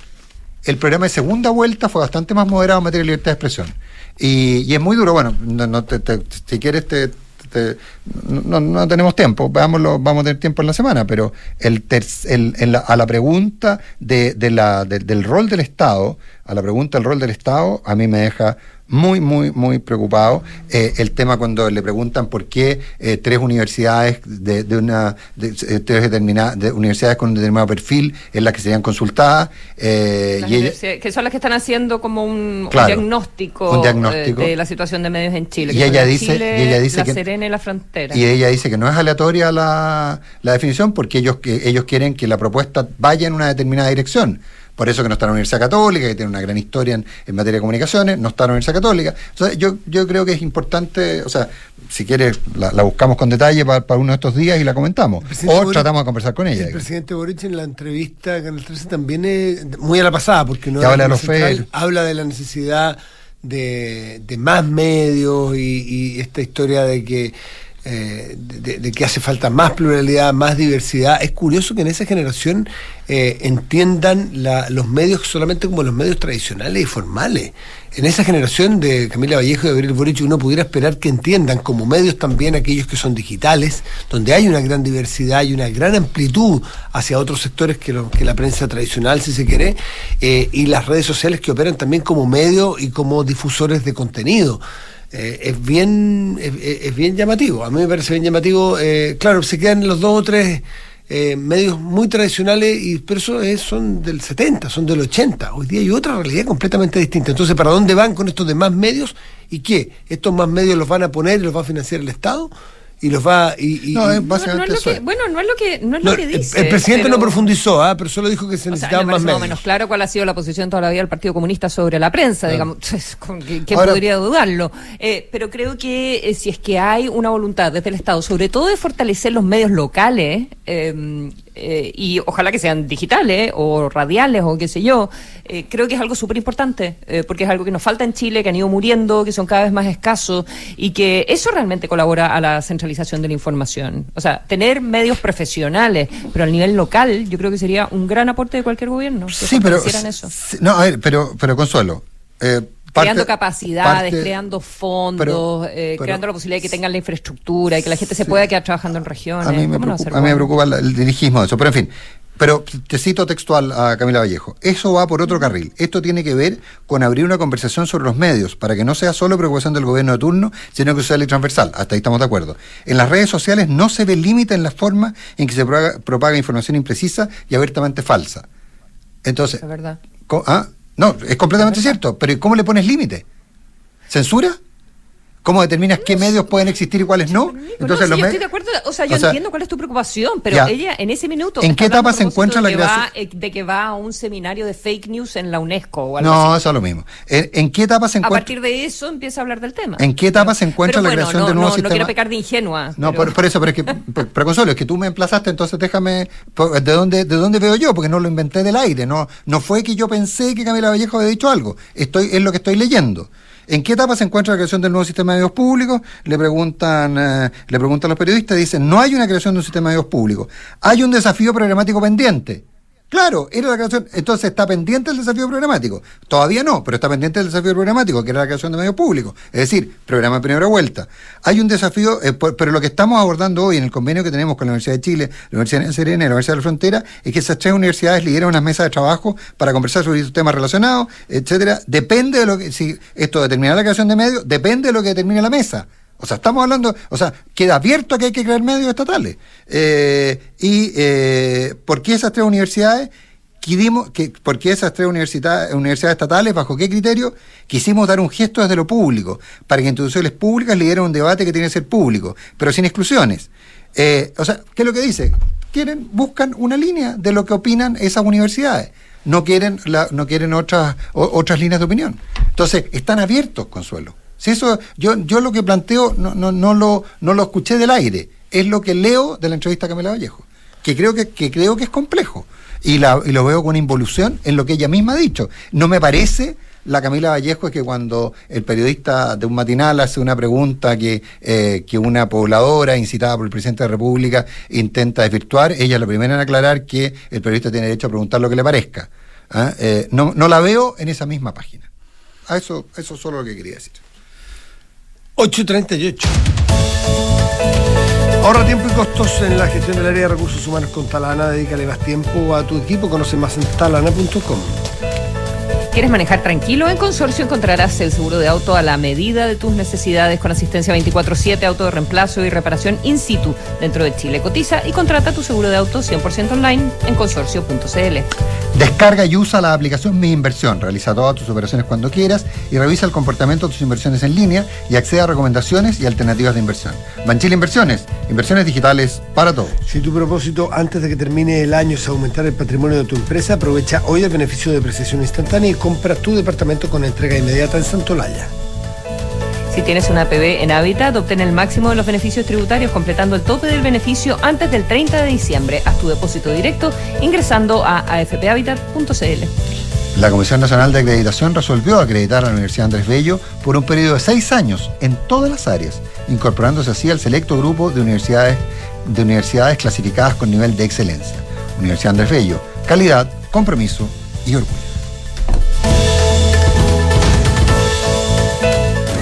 El programa de segunda vuelta fue bastante más moderado en materia de libertad de expresión. Y, y es muy duro, bueno, no, no te- te- si quieres te, te- no, no tenemos tiempo, vamos a tener tiempo en la semana, pero el, el- en la- a la pregunta de, de la, de- del rol del Estado, a la pregunta del rol del Estado, a mí me deja muy, muy, muy preocupado. Eh, el tema cuando le preguntan por qué eh, tres universidades de, de una de, eh, tres determinadas de universidades con un determinado perfil es las que serían consultadas eh, y ella- que son las que están haciendo como un, diagnóstico, un diagnóstico. eh, de la situación de medios en Chile. Y ella la dice- Chile, y ella dice la que- Serena y la Frontera. Y ella dice que no es aleatoria la, la definición porque ellos, que, ellos quieren que la propuesta vaya en una determinada dirección. Por eso que no está la Universidad Católica, que tiene una gran historia en, en materia de comunicaciones, no está la Universidad Católica. Entonces, yo, yo creo que es importante, o sea, si quieres, la, la buscamos con detalle para, para uno de estos días y la comentamos. O Boric- tratamos de conversar con ella. El presidente Boric en la entrevista con el 13 también es muy a la pasada, porque no habla de los central, habla de la necesidad de, de más medios y, y esta historia de que eh, de, que hace falta más pluralidad, más diversidad. Es curioso que en esa generación eh, entiendan la- los medios solamente como los medios tradicionales y formales. En esa generación de Camila Vallejo y Gabriel Boric uno pudiera esperar que entiendan como medios también aquellos que son digitales, donde hay una gran diversidad y una gran amplitud hacia otros sectores que la prensa tradicional, si se quiere, eh, y las redes sociales que operan también como medio y como difusores de contenido. Eh, es bien es, bien llamativo. A mí me parece bien llamativo. Eh, claro, se quedan los dos o tres eh, medios muy tradicionales, y, pero eso es, son del 70, son del 80. Hoy día hay otra realidad completamente distinta. Entonces, ¿para dónde van con estos demás medios? ¿Y qué? ¿Estos más medios los van a poner y los va a financiar el Estado? Y los va y, y no, es básicamente no, no es que, bueno no es lo que no es lo que dice el, presidente no profundizó ¿ah? pero solo dijo que se necesitaban más medios. menos claro cuál ha sido la posición todavía del Partido Comunista sobre la prensa digamos ¿quién podría dudarlo. Eh, pero creo que eh, si es que hay una voluntad desde el Estado sobre todo de fortalecer los medios locales eh, eh, y ojalá que sean digitales o radiales o qué sé yo, eh, creo que es algo súper importante, eh, porque es algo que nos falta en Chile, que han ido muriendo, que son cada vez más escasos y que eso realmente colabora a la centralización de la información. O sea, tener medios profesionales, pero a nivel local, yo creo que sería un gran aporte de cualquier gobierno. sí, pero. Eso. No, a ver, pero, pero Consuelo. Eh, creando capacidades, creando fondos, eh, creando la posibilidad de que tengan la infraestructura y que la gente se pueda quedar trabajando en regiones. A mí me, preocupa, el dirigismo de eso, pero en fin. Pero te cito textual a Camila Vallejo. Eso va por otro carril. Esto tiene que ver con abrir una conversación sobre los medios, para que no sea solo preocupación del gobierno de turno, sino que sea transversal. Hasta ahí estamos de acuerdo. En las redes sociales no se ve límite en la forma en que se propaga, información imprecisa y abiertamente falsa. Entonces, es verdad. ¿ah? No, es completamente cierto, pero ¿cómo le pones límite? ¿Censura? ¿Cómo determinas qué medios pueden existir y cuáles no? Entonces, no, yo estoy de acuerdo, o sea, yo entiendo cuál es tu preocupación, pero ella en ese minuto. ¿En qué etapa se encuentra la creación? Eh, de que va a un seminario de fake news en la UNESCO o algo No, eso es lo mismo. ¿En, qué etapa se encuentra? A partir de eso empieza a hablar del tema. ¿En qué etapa se encuentra la creación de nuevos no, sistemas? No quiero pecar de ingenua. No, por, eso, pero es que, pero Consuelo, es que tú me emplazaste, entonces déjame. ¿De dónde, ¿De dónde veo yo? Porque no lo inventé del aire. No, no fue que yo pensé que Camila Vallejo había dicho algo. Estoy, es lo que estoy leyendo. ¿En qué etapa se encuentra la creación del nuevo sistema de medios públicos? Le preguntan, eh, le preguntan los periodistas, dicen, no hay una creación de un sistema de medios públicos. Hay un desafío programático pendiente. Claro, era la creación. Entonces está pendiente el desafío programático. Todavía no, pero está pendiente el desafío programático, que era la creación de medios públicos. Es decir, programa de primera vuelta. Hay un desafío, eh, pero lo que estamos abordando hoy en el convenio que tenemos con la Universidad de Chile, la Universidad de Serena y la Universidad de la Frontera, es que esas tres universidades lideran unas mesas de trabajo para conversar sobre temas relacionados, etcétera. Depende de lo que, si esto determina la creación de medios, depende de lo que determine la mesa. O sea, estamos hablando, o sea, queda abierto a que hay que crear medios estatales. Eh, ¿Y eh, por qué esas tres universidades? que, ¿Por qué esas tres universidades, universidades estatales? ¿Bajo qué criterio? Quisimos dar un gesto desde lo público, para que instituciones públicas lideren un debate que tiene que ser público, pero sin exclusiones. Eh, o sea, ¿qué es lo que dice? Quieren, buscan una línea de lo que opinan esas universidades. No quieren, no quieren otras, otras líneas de opinión. Entonces, están abiertos, Consuelo. Si eso, yo, yo lo que planteo no, no, no, lo, no lo escuché del aire, es lo que leo de la entrevista a Camila Vallejo, que creo que, que creo que es complejo. Y, la, y lo veo con involución en lo que ella misma ha dicho. No me parece la Camila Vallejo es que cuando el periodista de un matinal hace una pregunta que, eh, que una pobladora incitada por el presidente de la República intenta desvirtuar, ella es la primera en aclarar que el periodista tiene derecho a preguntar lo que le parezca. ¿ah? Eh, no, no la veo en esa misma página. A eso, eso es solo lo que quería decir. 8.38. Ahorra tiempo y costos en la gestión del área de recursos humanos con Talana. Dedícale más tiempo a tu equipo. Conoce más en talana.com. ¿Quieres manejar tranquilo? En Consorcio encontrarás el seguro de auto a la medida de tus necesidades con asistencia 24-7, auto de reemplazo y reparación in situ dentro de Chile. Cotiza y contrata tu seguro de auto 100% online en consorcio.cl. Descarga y usa la aplicación Mi Inversión. Realiza todas tus operaciones cuando quieras y revisa el comportamiento de tus inversiones en línea y accede a recomendaciones y alternativas de inversión. Banchile Inversiones, inversiones digitales para todos. Si tu propósito antes de que termine el año es aumentar el patrimonio de tu empresa, aprovecha hoy el beneficio de depreciación instantánea y compra tu departamento con entrega inmediata en Santolaya. Si tienes una APB en Habitat, obtén el máximo de los beneficios tributarios completando el tope del beneficio antes del 30 de diciembre. Haz tu depósito directo ingresando a afphabitat.cl. La Comisión Nacional de Acreditación resolvió acreditar a la Universidad Andrés Bello por un periodo de seis años en todas las áreas, incorporándose así al selecto grupo de universidades, de universidades clasificadas con nivel de excelencia. Universidad Andrés Bello, calidad, compromiso y orgullo.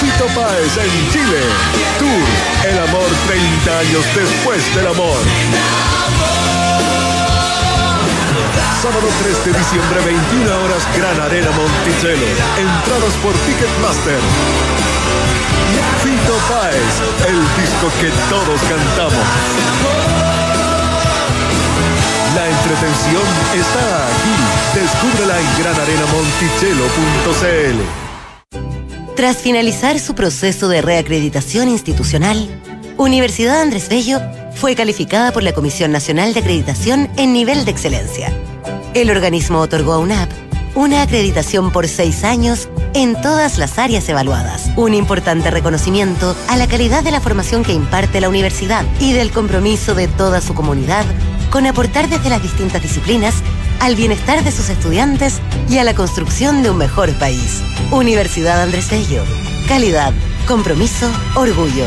Fito Páez en Chile. Tour El amor 30 años después del amor. Sábado 3 de diciembre, 21 horas, Gran Arena Monticello. Entradas por Ticketmaster. Fito Páez, el disco que todos cantamos. La entretención está aquí. Descúbrela en granarenamonticello.cl. Tras finalizar su proceso de reacreditación institucional, Universidad Andrés Bello fue calificada por la Comisión Nacional de Acreditación en nivel de excelencia. El organismo otorgó a UNAP una acreditación por seis años en todas las áreas evaluadas. Un importante reconocimiento a la calidad de la formación que imparte la universidad y del compromiso de toda su comunidad con aportar desde las distintas disciplinas al bienestar de sus estudiantes y a la construcción de un mejor país. Universidad Andrés Bello. Calidad, compromiso, orgullo.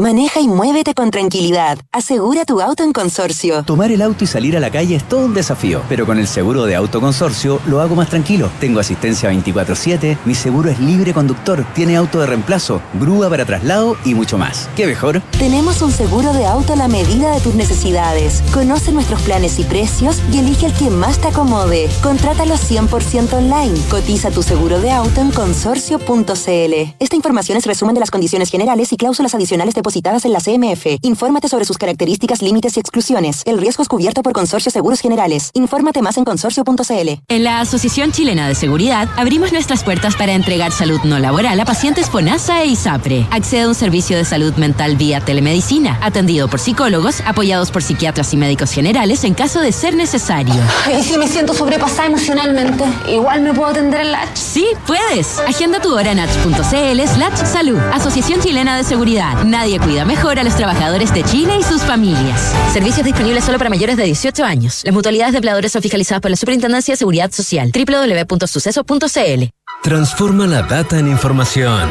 Maneja y muévete con tranquilidad. Asegura tu auto en consorcio. Tomar el auto y salir a la calle es todo un desafío, pero con el seguro de auto consorcio lo hago más tranquilo. Tengo asistencia 24/7, mi seguro es libre conductor, tiene auto de reemplazo, grúa para traslado y mucho más. ¿Qué mejor? Tenemos un seguro de auto a la medida de tus necesidades. Conoce nuestros planes y precios y elige el que más te acomode. Contrátalo 100% online. Cotiza tu seguro de auto en consorcio.cl. Esta información es resumen de las condiciones generales y cláusulas adicionales de depositadas en la CMF. Infórmate sobre sus características, límites y exclusiones. El riesgo es cubierto por Consorcio Seguros Generales. Infórmate más en consorcio.cl. En la Asociación Chilena de Seguridad abrimos nuestras puertas para entregar salud no laboral a pacientes FONASA e ISAPRE. Accede a un servicio de salud mental vía telemedicina, atendido por psicólogos, apoyados por psiquiatras y médicos generales en caso de ser necesario. ¿Y si me siento sobrepasada emocionalmente? ¿Igual me puedo atender en LACH? Sí, puedes. Agenda tu hora en h.cl slash salud. Asociación Chilena de Seguridad. Nadie cuida mejor a los trabajadores de Chile y sus familias. Servicios disponibles solo para mayores de 18 años. Las mutualidades de empleadores son fiscalizadas por la Superintendencia de Seguridad Social. www.suceso.cl Transforma la data en información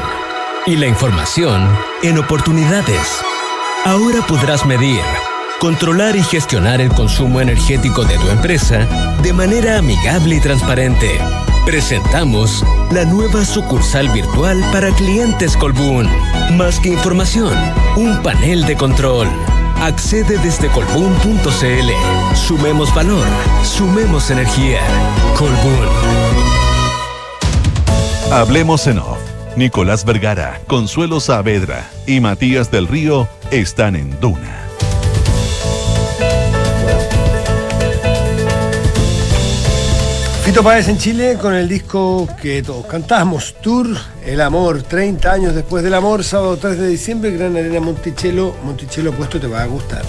y la información en oportunidades. Ahora podrás medir, controlar y gestionar el consumo energético de tu empresa de manera amigable y transparente. Presentamos la nueva sucursal virtual para clientes Colbún. Más que información, un panel de control. Accede desde colbún.cl. Sumemos valor, sumemos energía. Colbún. Hablemos en off. Nicolás Vergara, Consuelo Saavedra y Matías del Río están en Duna. Fito Páez en Chile con el disco que todos cantamos, Tour, El Amor, 30 años después del amor, sábado 3 de diciembre, Gran Arena Monticello, Monticello puesto te va a gustar.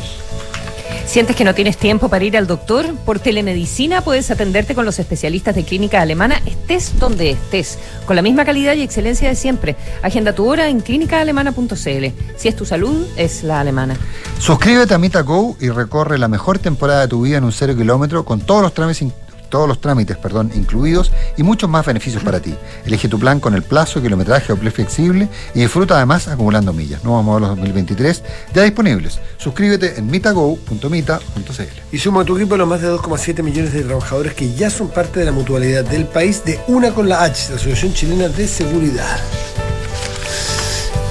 ¿Sientes que no tienes tiempo para ir al doctor? Por telemedicina puedes atenderte con los especialistas de clínica alemana, estés donde estés, con la misma calidad y excelencia de siempre. Agenda tu hora en clínicaalemana.cl. Si es tu salud, es la alemana. Suscríbete a MitaGo y recorre la mejor temporada de tu vida en un cero kilómetro con todos los trámites todos los trámites perdón, incluidos y muchos más beneficios para ti. Elige tu plan con el plazo, kilometraje o plan flexible y disfruta además acumulando millas. Nuevos modelos 2023 ya disponibles. Suscríbete en mitago.mita.cl. Y suma a tu equipo los más de 2,7 millones de trabajadores que ya son parte de la mutualidad del país de una con la H, la Asociación Chilena de Seguridad.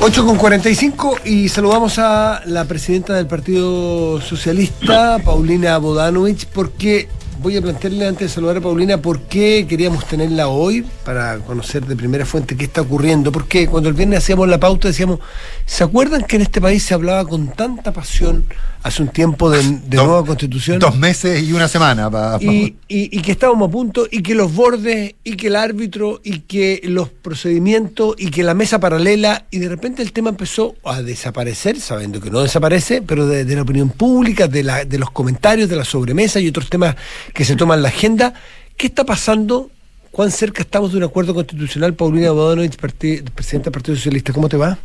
8 con 45 y saludamos a la presidenta del Partido Socialista, Paulina Bodanovich, porque voy a plantearle antes de saludar a Paulina por qué queríamos tenerla hoy para conocer de primera fuente qué está ocurriendo. Porque cuando el viernes hacíamos la pauta decíamos, ¿se acuerdan que en este país se hablaba con tanta pasión hace un tiempo de, de Dos- nueva constitución? Dos meses y una semana. pa- pa- y, y- y que estábamos a punto, y que los bordes, y que el árbitro, y que los procedimientos, y que la mesa paralela, y de repente el tema empezó a desaparecer, sabiendo que no desaparece, pero de, de la opinión pública, de, la, de los comentarios, de la sobremesa y otros temas que se toman en la agenda. ¿Qué está pasando? ¿Cuán cerca estamos de un acuerdo constitucional? Paulina Bodanovich, presidenta del Partido Socialista, ¿cómo te va?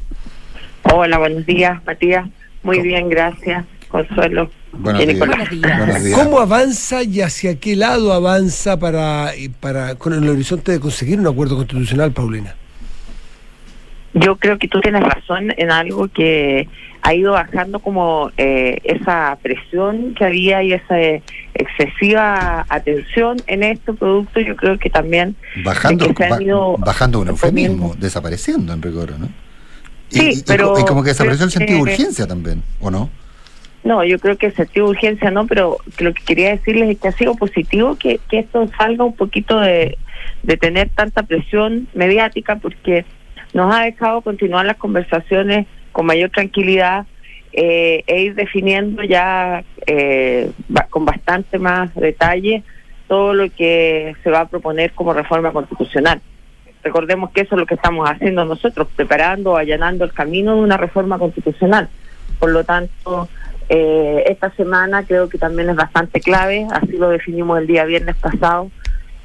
Hola, buenos días, Matías. Muy bien, gracias. Consuelo. Buenos días. Buenos días. ¿Cómo avanza y hacia qué lado avanza para, para con el horizonte de conseguir un acuerdo constitucional, Paulina? Yo creo que tú tienes razón en algo que ha ido bajando como eh, esa presión que había y esa eh, excesiva atención en este producto. Yo creo que también Bajando, de que se han ba- ido bajando un eufemismo, desapareciendo en rigor, ¿no? Y, Sí, y- y pero y como que desapareció el sentido de que- urgencia también, ¿o no? No, yo creo que el sentido de urgencia no, pero lo que quería decirles es que ha sido positivo que, esto salga un poquito de, tener tanta presión mediática porque nos ha dejado continuar las conversaciones con mayor tranquilidad eh, e ir definiendo ya eh, con bastante más detalle todo lo que se va a proponer como reforma constitucional. Recordemos que eso es lo que estamos haciendo nosotros, preparando, allanando el camino de una reforma constitucional. Por lo tanto, eh, esta semana creo que también es bastante clave, así lo definimos el día viernes pasado,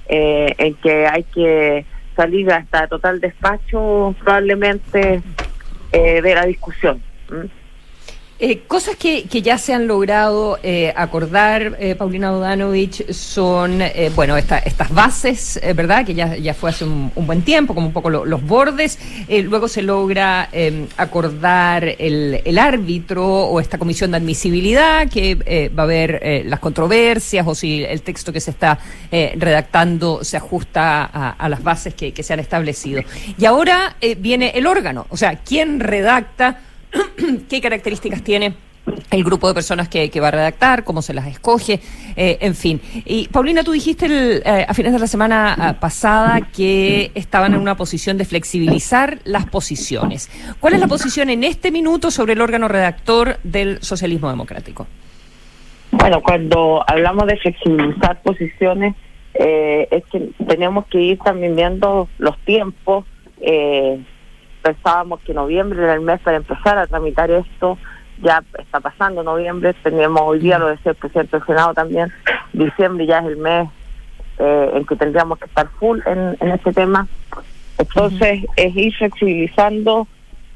eh, en que hay que salir hasta total despacho probablemente eh, de la discusión. Eh, cosas que, ya se han logrado eh, acordar, eh, Paulina Bodanovich, son, bueno, esta- estas bases, ¿verdad? Que ya, ya fue hace un, buen tiempo, como un poco lo- los bordes. Luego se logra eh, acordar el, el árbitro o esta comisión de admisibilidad, que va a haber las controversias o si el texto que se está redactando se ajusta a, las bases que, se han establecido. Y ahora viene el órgano, o sea, ¿quién redacta? qué características tiene el grupo de personas que, va a redactar, cómo se las escoge, eh, en fin. Y Paulina, tú dijiste el, eh, a fines de la semana ah, pasada que estaban en una posición de flexibilizar las posiciones. ¿Cuál es la posición en este minuto sobre el órgano redactor del socialismo democrático? Bueno, cuando hablamos de flexibilizar posiciones, eh, es que tenemos que ir también viendo los tiempos. Eh, pensábamos que noviembre era el mes para empezar a tramitar esto. Ya está pasando noviembre, tenemos hoy día, lo decía el presidente del Senado también, diciembre ya es el mes eh, en que tendríamos que estar full en, en este tema. Entonces, es ir flexibilizando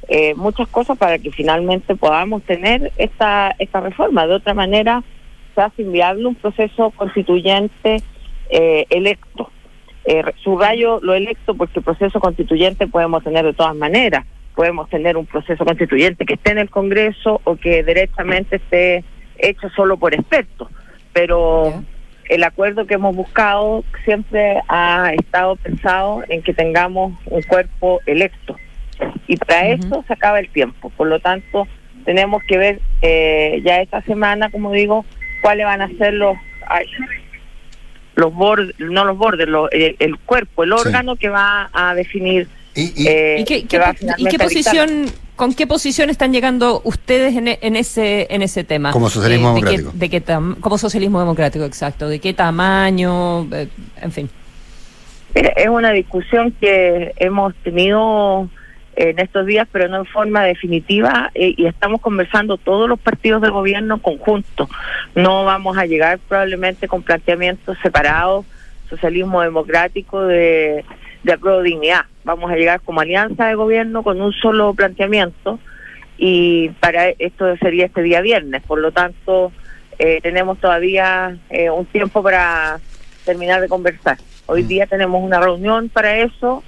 eh, muchas cosas para que finalmente podamos tener esta, esta reforma. De otra manera, se hace inviable un proceso constituyente eh, electo. Eh, subrayo lo electo porque proceso constituyente podemos tener de todas maneras. Podemos tener un proceso constituyente que esté en el Congreso o que derechamente esté hecho solo por expertos. Pero el acuerdo que hemos buscado siempre ha estado pensado en que tengamos un cuerpo electo. Y para eso se acaba el tiempo. Por lo tanto, tenemos que ver eh, ya esta semana, como digo, cuáles van a ser los ay, los bordes, no los bordes, lo- el, el cuerpo, el Sí. órgano que va a definir. ¿Y, eh, ¿Y qué, que qué- va y finalmente qué a dictar. posición, con qué posición están llegando ustedes en, e- en ese en ese tema? Como socialismo de qué- democrático. de qué tam- como socialismo democrático, exacto. ¿De qué tamaño? Eh, en fin. Mira, Es una discusión que hemos tenido en estos días, pero no en forma definitiva, eh, y estamos conversando todos los partidos del gobierno conjuntos. No vamos a llegar probablemente con planteamientos separados, socialismo democrático de, de apruebo dignidad. Vamos a llegar como alianza de gobierno con un solo planteamiento, y para esto sería este día viernes. Por lo tanto, eh, tenemos todavía eh, un tiempo para terminar de conversar. Hoy día tenemos una reunión para eso,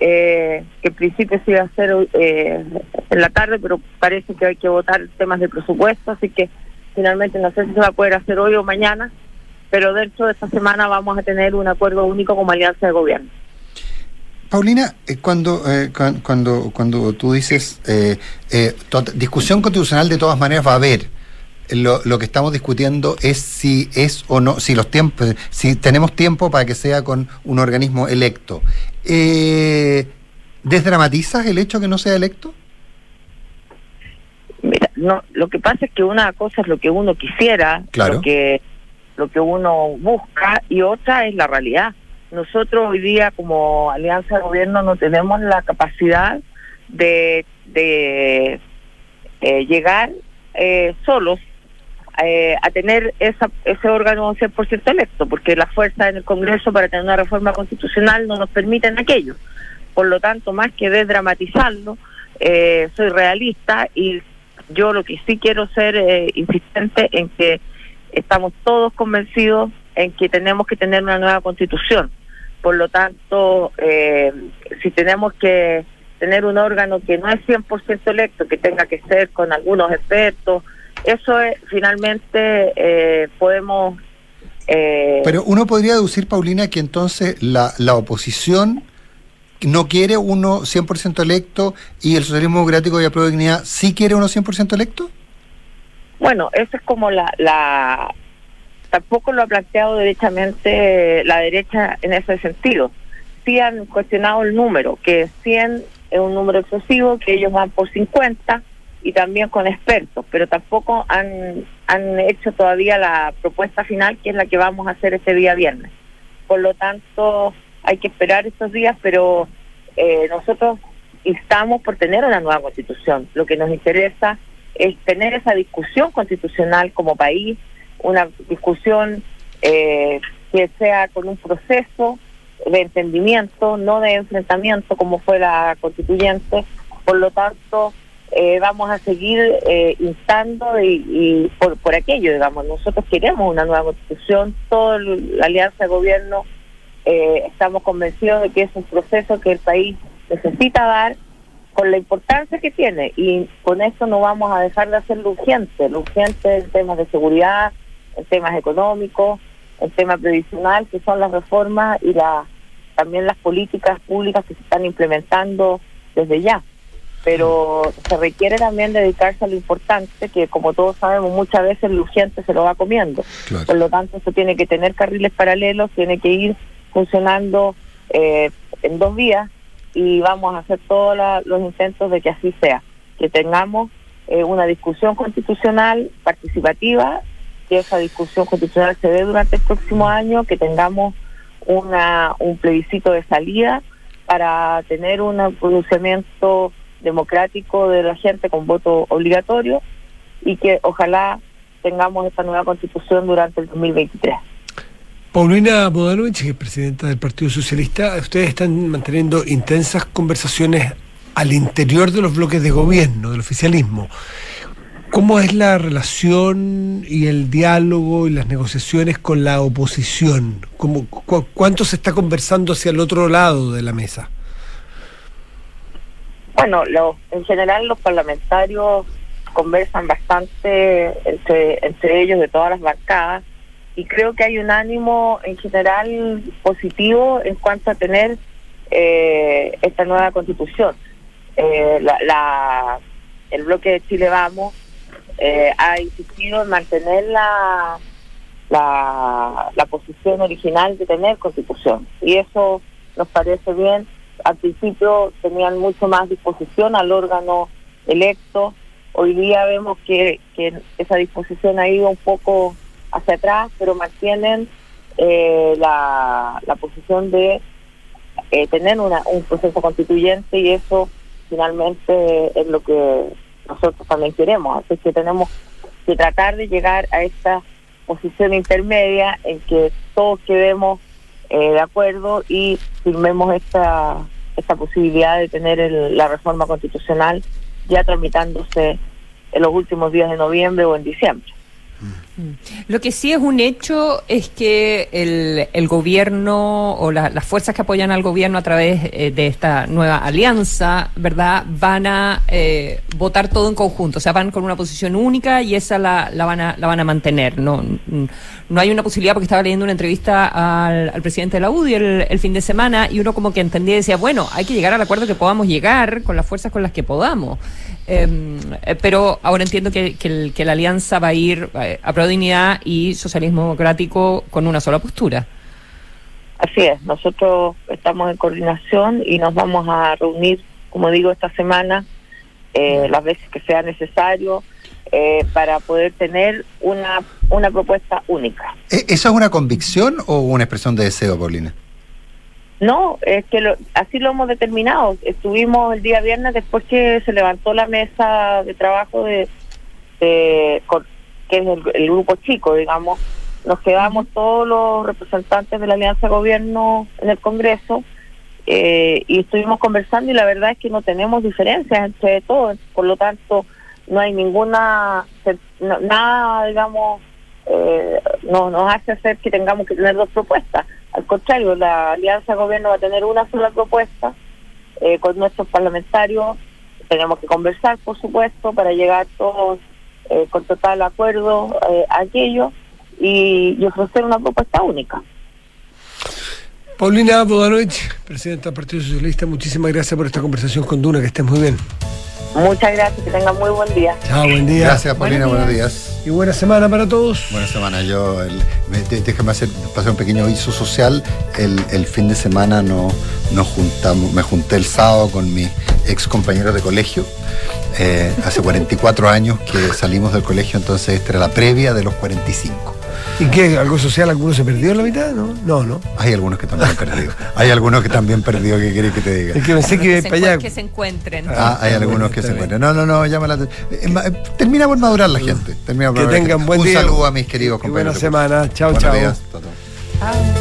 eh, que en principio se iba a hacer eh, en la tarde, pero parece que hay que votar temas de presupuesto, así que finalmente no sé si se va a poder hacer hoy o mañana, pero dentro de esta semana vamos a tener un acuerdo único como alianza de gobierno. Paulina, eh, cuando, eh, cuan- cuando, cuando tú dices eh, eh, discusión constitucional de todas maneras va a haber. Lo, lo que estamos discutiendo es si es o no, si los tiempos, si tenemos tiempo para que sea con un organismo electo. Eh, ¿Desdramatizas el hecho que no sea electo? Mira, no, lo que pasa es que una cosa es lo que uno quisiera, Claro. lo que lo que uno busca y otra es la realidad. Nosotros hoy día como alianza de gobierno no tenemos la capacidad de, de eh, llegar eh, solos eh, a tener esa, ese órgano 100% electo, porque la fuerza en el Congreso para tener una reforma constitucional no nos permiten aquello. Por lo tanto, más que desdramatizarlo, eh, soy realista y yo lo que sí quiero ser eh, insistente en que estamos todos convencidos en que tenemos que tener una nueva constitución. Por lo tanto, eh, si tenemos que tener un órgano que no es 100% electo, que tenga que ser con algunos expertos, eso es, finalmente eh, podemos... eh, Pero uno podría deducir, Paulina, que entonces la, la oposición no quiere uno 100% electo y el socialismo democrático y la de dignidad sí quiere uno 100% electo. Bueno, eso es como la, la... Tampoco lo ha planteado derechamente la derecha en ese sentido. Sí han cuestionado el número, que 100 es un número excesivo, que ellos van por 50 y también con expertos, pero tampoco han, han hecho todavía la propuesta final, que es la que vamos a hacer este día viernes. Por lo tanto, hay que esperar estos días, pero eh, nosotros instamos por tener una nueva constitución. Lo que nos interesa es tener esa discusión constitucional como país, una discusión eh, que sea con un proceso de entendimiento, no de enfrentamiento como fue la constituyente. Por lo tanto, eh, vamos a seguir eh, instando y, y por, por aquello, digamos, nosotros queremos una nueva constitución, toda la alianza de gobierno eh, estamos convencidos de que es un proceso que el país necesita dar con la importancia que tiene y con esto no vamos a dejar de hacer lo urgente, lo urgente en temas de seguridad, en temas económicos, en temas previsional, que son las reformas y la, también las políticas públicas que se están implementando desde ya. Pero se requiere también dedicarse a lo importante, que como todos sabemos, muchas veces lo urgente se lo va comiendo. Por lo tanto, esto tiene que tener carriles paralelos, tiene que ir funcionando eh, en dos vías y vamos a hacer todos los intentos de que así sea, que tengamos eh, una discusión constitucional participativa, que esa discusión constitucional se dé durante el próximo año, que tengamos una, un plebiscito de salida para tener un pronunciamiento democrático de la gente con voto obligatorio y que ojalá tengamos esta nueva constitución durante el 2023. Paulina Bodanovich, que es presidenta del Partido Socialista, ustedes están manteniendo intensas conversaciones al interior de los bloques de gobierno, del oficialismo. ¿Cómo es la relación y el diálogo y las negociaciones con la oposición? ¿Cómo, cu- ¿Cuánto se está conversando hacia el otro lado de la mesa? Bueno, lo- en general los parlamentarios conversan bastante entre, ellos de todas las bancadas y creo que hay un ánimo en general positivo en cuanto a tener eh, esta nueva constitución. Eh, la, la, el bloque de Chile Vamos eh, ha insistido en mantener la, la posición original de tener constitución. Y eso nos parece bien. Al principio tenían mucho más disposición al órgano electo. Hoy día vemos que, que esa disposición ha ido un poco hacia atrás, pero mantienen eh, la, la posición de eh, tener una, un proceso constituyente y eso finalmente es lo que nosotros también queremos. Así que tenemos que tratar de llegar a esta posición intermedia en que todos quedemos eh, de acuerdo y firmemos esta, esta posibilidad de tener el- la reforma constitucional ya tramitándose en los últimos días de noviembre o en diciembre. Lo que sí es un hecho es que el, el gobierno o la- las fuerzas que apoyan al gobierno a través eh, de esta nueva alianza, ¿verdad? Van a eh, votar todo en conjunto, o sea, van con una posición única y esa la, la van, a, la van a mantener. No, no hay una posibilidad, porque estaba leyendo una entrevista al, al presidente de la UDI el, el fin de semana y uno como que entendía y decía, bueno, hay que llegar al acuerdo que podamos llegar con las fuerzas con las que podamos. Eh, eh, pero ahora entiendo que, que el- que la alianza va a ir eh, a Pro Dignidad y Socialismo Democrático con una sola postura. Así es, nosotros estamos en coordinación y nos vamos a reunir, como digo, esta semana, eh, las veces que sea necesario, eh, para poder tener una, una propuesta única. ¿E- ¿Eso es una convicción o una expresión de deseo, Paulina? No, es que lo- así lo hemos determinado. Estuvimos el día viernes después que se levantó la mesa de trabajo de, de- con- que es el, el grupo chico, digamos. Nos quedamos todos los representantes de la Alianza Gobierno en el Congreso eh, y estuvimos conversando y la verdad es que no tenemos diferencias entre todos. Por lo tanto, no hay ninguna, nada, digamos, eh, no nos hace hacer que tengamos que tener dos propuestas. Al contrario, la Alianza Gobierno va a tener una sola propuesta eh, con nuestros parlamentarios. Tenemos que conversar, por supuesto, para llegar todos eh, con total acuerdo eh, a aquello y, y ofrecer una propuesta única. Paulina Bodanovich, presidenta del Partido Socialista, muchísimas gracias por esta conversación con Duna, que estés muy bien. Muchas gracias, que tengan muy buen día. Chao, buen día. Gracias, Paulina, buenos días. Y buena semana para todos. Buena semana. Yo, el- me- de- déjame hacer, pasar un pequeño aviso social. El, el fin de semana no, nos juntamos, me junté el sábado con mis ex compañeros de colegio. Eh, hace 44 años que salimos del colegio, entonces esta era la previa de los 45. ¿Y qué? ¿Algo social? ¿Alguno se perdió en la mitad? No, no. no. Hay algunos que también han perdido. Hay algunos que también perdido, ¿qué querés que te diga? Es que pensé que que, para allá. que se encuentren. Ah, hay algunos que se encuentran. No, no, no, llama la atención. Eh, eh, Termina por madurar la gente. Termina por Que tengan buen Un día. saludo a mis queridos Y compañeros. buena semana. Chao, Buenos chao. días. Chao, chao.